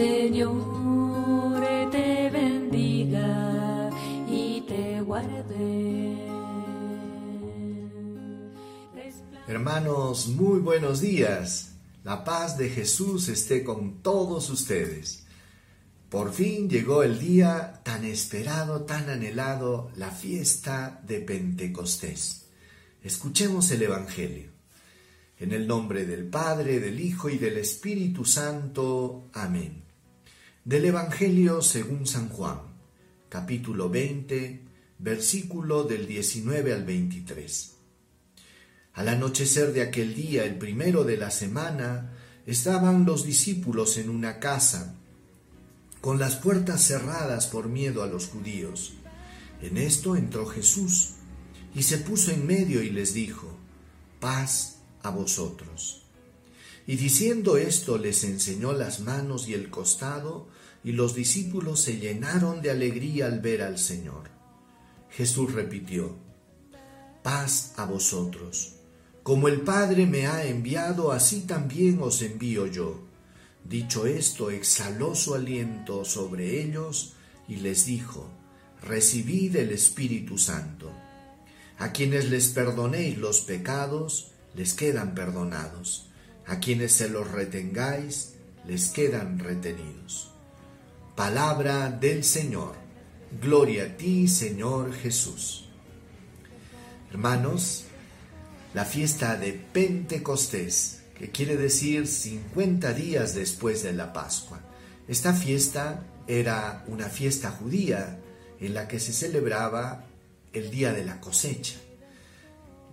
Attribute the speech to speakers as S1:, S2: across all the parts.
S1: Señor te bendiga y te guarde.
S2: Hermanos, muy buenos días. La paz de Jesús esté con todos ustedes. Por fin llegó el día tan esperado, tan anhelado, la fiesta de Pentecostés. Escuchemos el Evangelio. En el nombre del Padre, del Hijo y del Espíritu Santo. Amén. Del Evangelio según San Juan, capítulo 20, versículo del 19 al 23. Al anochecer de aquel día, el primero de la semana, estaban los discípulos en una casa, con las puertas cerradas por miedo a los judíos. En esto entró Jesús y se puso en medio y les dijo, paz a vosotros. Y diciendo esto les enseñó las manos y el costado, y los discípulos se llenaron de alegría al ver al Señor. Jesús repitió, paz a vosotros. Como el Padre me ha enviado, así también os envío yo. Dicho esto, exhaló su aliento sobre ellos y les dijo, recibid el Espíritu Santo. A quienes les perdonéis los pecados, les quedan perdonados. A quienes se los retengáis, les quedan retenidos. Palabra del Señor. Gloria a ti, Señor Jesús. Hermanos, la fiesta de Pentecostés, que quiere decir 50 días después de la Pascua. Esta fiesta era una fiesta judía en la que se celebraba el día de la cosecha.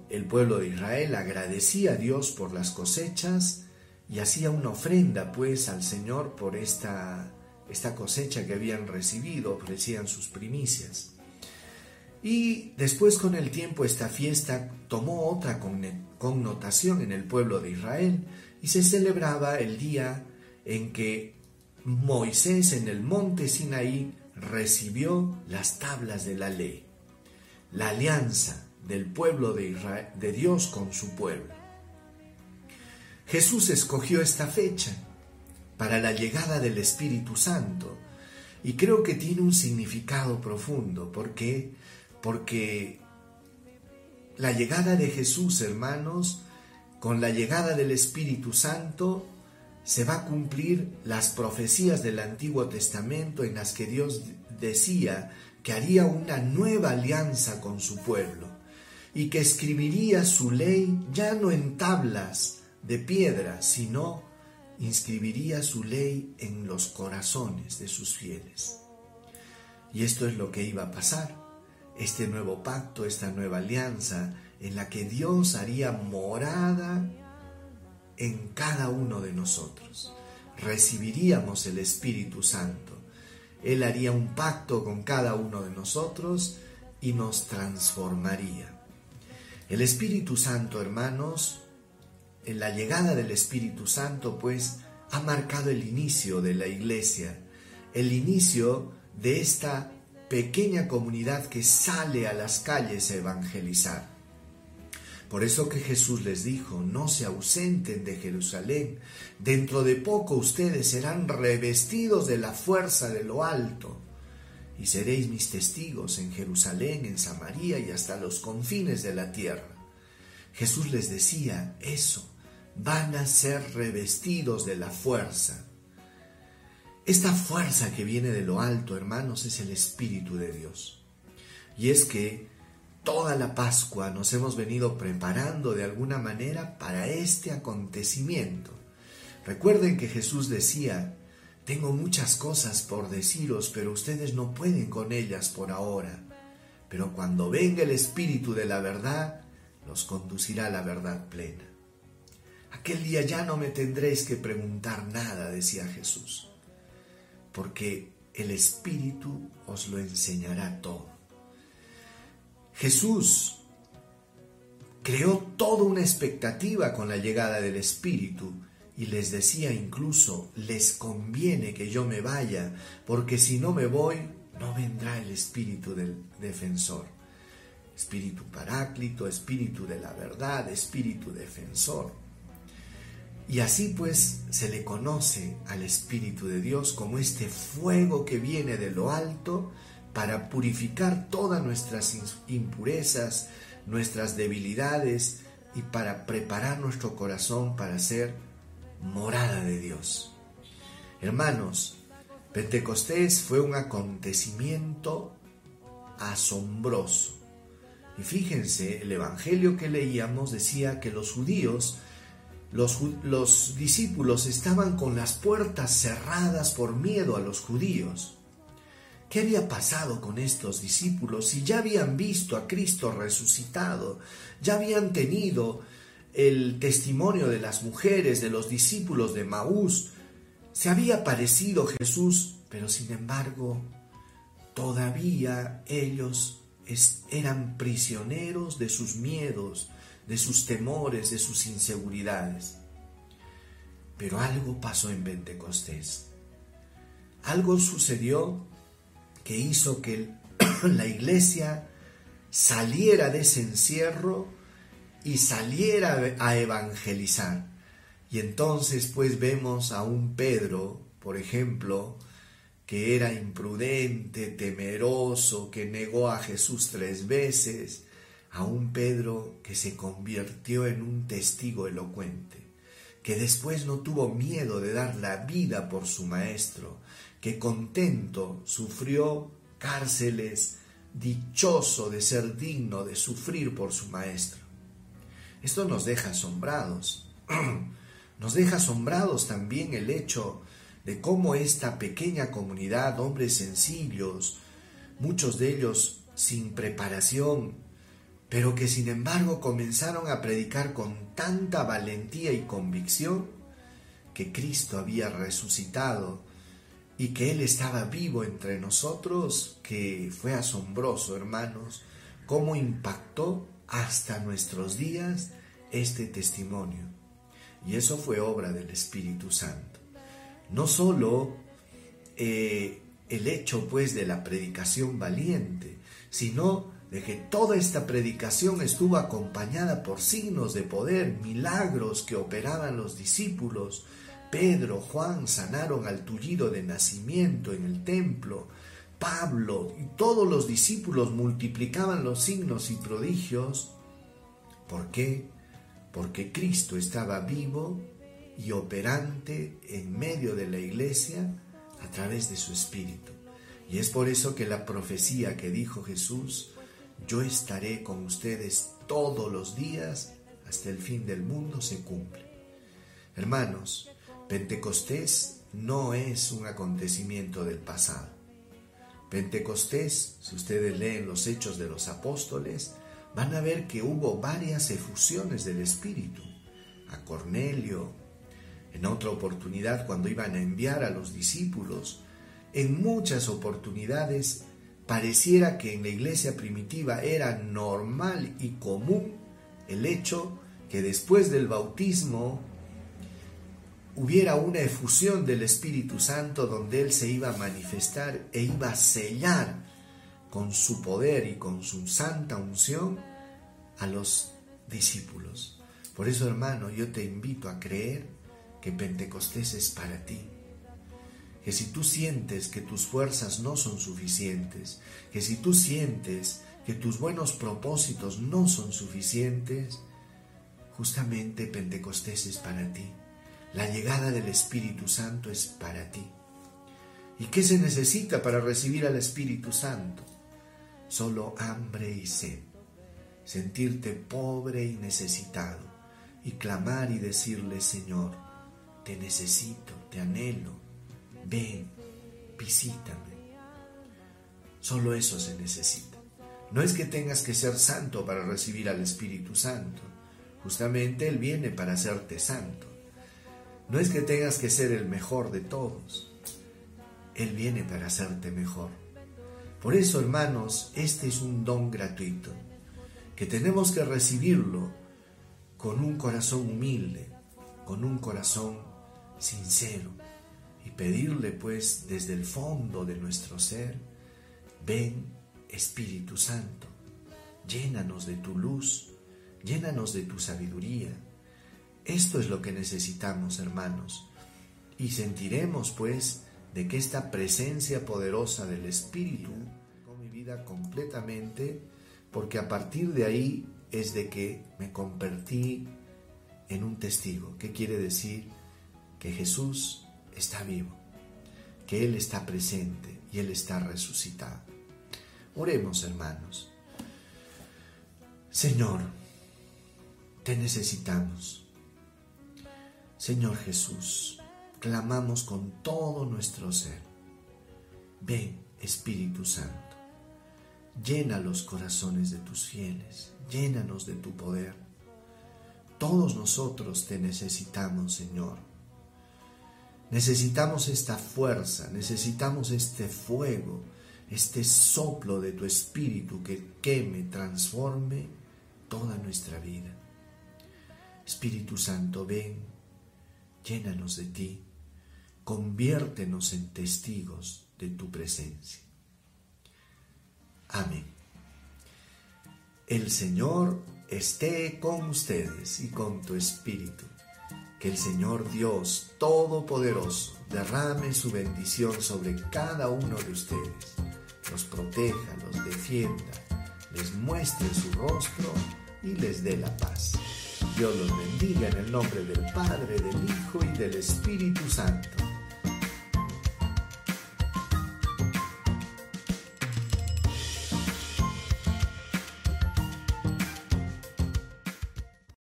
S2: El pueblo de Israel agradecía a Dios por las cosechas y hacía una ofrenda pues al Señor por esta, esta cosecha que habían recibido, ofrecían sus primicias. Y después con el tiempo esta fiesta tomó otra connotación en el pueblo de Israel y se celebraba el día en que Moisés en el monte Sinaí recibió las tablas de la ley, la alianza del pueblo de, Israel, de Dios con su pueblo. Jesús escogió esta fecha para la llegada del Espíritu Santo y creo que tiene un significado profundo. Porque porque la llegada de Jesús, hermanos, con la llegada del Espíritu Santo, se va a cumplir las profecías del Antiguo Testamento en las que Dios decía que haría una nueva alianza con su pueblo y que escribiría su ley ya no en tablas de piedra, sino inscribiría su ley en los corazones de sus fieles. Y esto es lo que iba a pasar este nuevo pacto, esta nueva alianza en la que Dios haría morada en cada uno de nosotros. Recibiríamos el Espíritu Santo. Él haría un pacto con cada uno de nosotros y nos transformaría. El Espíritu Santo, hermanos, en la llegada del Espíritu Santo, pues, ha marcado el inicio de la iglesia, el inicio de esta pequeña comunidad que sale a las calles a evangelizar. Por eso que Jesús les dijo, no se ausenten de Jerusalén, dentro de poco ustedes serán revestidos de la fuerza de lo alto, y seréis mis testigos en Jerusalén, en Samaria y hasta los confines de la tierra. Jesús les decía eso, van a ser revestidos de la fuerza. Esta fuerza que viene de lo alto, hermanos, es el Espíritu de Dios. Y es que toda la Pascua nos hemos venido preparando de alguna manera para este acontecimiento. Recuerden que Jesús decía, tengo muchas cosas por deciros, pero ustedes no pueden con ellas por ahora. Pero cuando venga el Espíritu de la verdad, los conducirá a la verdad plena. Aquel día ya no me tendréis que preguntar nada, decía Jesús porque el Espíritu os lo enseñará todo. Jesús creó toda una expectativa con la llegada del Espíritu y les decía incluso, les conviene que yo me vaya, porque si no me voy, no vendrá el Espíritu del defensor. Espíritu paráclito, Espíritu de la verdad, Espíritu defensor. Y así pues se le conoce al Espíritu de Dios como este fuego que viene de lo alto para purificar todas nuestras impurezas, nuestras debilidades y para preparar nuestro corazón para ser morada de Dios. Hermanos, Pentecostés fue un acontecimiento asombroso. Y fíjense, el Evangelio que leíamos decía que los judíos, los, los, discípulos estaban con las puertas cerradas por miedo a los judíos. ¿Qué había pasado con estos discípulos si ya habían visto a Cristo resucitado? Ya habían tenido el testimonio de las mujeres, de los discípulos de Maús. Se había parecido Jesús, pero sin embargo todavía ellos eran prisioneros de sus miedos, de sus temores, de sus inseguridades. Pero algo pasó en Pentecostés. Algo sucedió que hizo que la iglesia saliera de ese encierro y saliera a evangelizar. Y entonces pues vemos a un Pedro, por ejemplo, que era imprudente, temeroso, que negó a Jesús tres veces, a un Pedro que se convirtió en un testigo elocuente, que después no tuvo miedo de dar la vida por su maestro, que contento sufrió cárceles, dichoso de ser digno de sufrir por su maestro. Esto nos deja asombrados. Nos deja asombrados también el hecho de cómo esta pequeña comunidad, hombres sencillos, muchos de ellos sin preparación, pero que sin embargo comenzaron a predicar con tanta valentía y convicción que Cristo había resucitado y que Él estaba vivo entre nosotros, que fue asombroso, hermanos, cómo impactó hasta nuestros días este testimonio. Y eso fue obra del Espíritu Santo no solo eh, el hecho pues de la predicación valiente, sino de que toda esta predicación estuvo acompañada por signos de poder, milagros que operaban los discípulos. Pedro, Juan sanaron al tullido de nacimiento en el templo. Pablo y todos los discípulos multiplicaban los signos y prodigios. ¿Por qué? Porque Cristo estaba vivo y operante en medio de la iglesia a través de su espíritu. Y es por eso que la profecía que dijo Jesús, yo estaré con ustedes todos los días hasta el fin del mundo, se cumple. Hermanos, Pentecostés no es un acontecimiento del pasado. Pentecostés, si ustedes leen los hechos de los apóstoles, van a ver que hubo varias efusiones del Espíritu. A Cornelio, en otra oportunidad cuando iban a enviar a los discípulos, en muchas oportunidades pareciera que en la iglesia primitiva era normal y común el hecho que después del bautismo hubiera una efusión del Espíritu Santo donde Él se iba a manifestar e iba a sellar con su poder y con su santa unción a los discípulos. Por eso, hermano, yo te invito a creer que Pentecostés es para ti. Que si tú sientes que tus fuerzas no son suficientes, que si tú sientes que tus buenos propósitos no son suficientes, justamente Pentecostés es para ti. La llegada del Espíritu Santo es para ti. ¿Y qué se necesita para recibir al Espíritu Santo? Solo hambre y sed. Sentirte pobre y necesitado y clamar y decirle, Señor, te necesito, te anhelo, ven, visítame. Solo eso se necesita. No es que tengas que ser santo para recibir al Espíritu Santo. Justamente Él viene para hacerte santo. No es que tengas que ser el mejor de todos. Él viene para hacerte mejor. Por eso, hermanos, este es un don gratuito, que tenemos que recibirlo con un corazón humilde, con un corazón sincero y pedirle pues desde el fondo de nuestro ser, ven Espíritu Santo, llénanos de tu luz, llénanos de tu sabiduría, Esto es lo que necesitamos, hermanos. Y sentiremos, pues, de que esta presencia poderosa del Espíritu con mi vida completamente, porque a partir de ahí es de que me convertí en un testigo. ¿Qué quiere decir? Que Jesús está vivo, que Él está presente y Él está resucitado. Oremos, hermanos. Señor, te necesitamos. Señor Jesús, clamamos con todo nuestro ser. Ven, Espíritu Santo, llena los corazones de tus fieles, llénanos de tu poder. Todos nosotros te necesitamos, Señor. Necesitamos esta fuerza, necesitamos este fuego, este soplo de tu Espíritu que queme, transforme toda nuestra vida. Espíritu Santo, ven, llénanos de ti, conviértenos en testigos de tu presencia. Amén. El Señor esté con ustedes y con tu espíritu. Que el Señor Dios Todopoderoso derrame su bendición sobre cada uno de ustedes, los proteja, los defienda, les muestre su rostro y les dé la paz. Dios los bendiga en el nombre del Padre, del Hijo y del Espíritu Santo.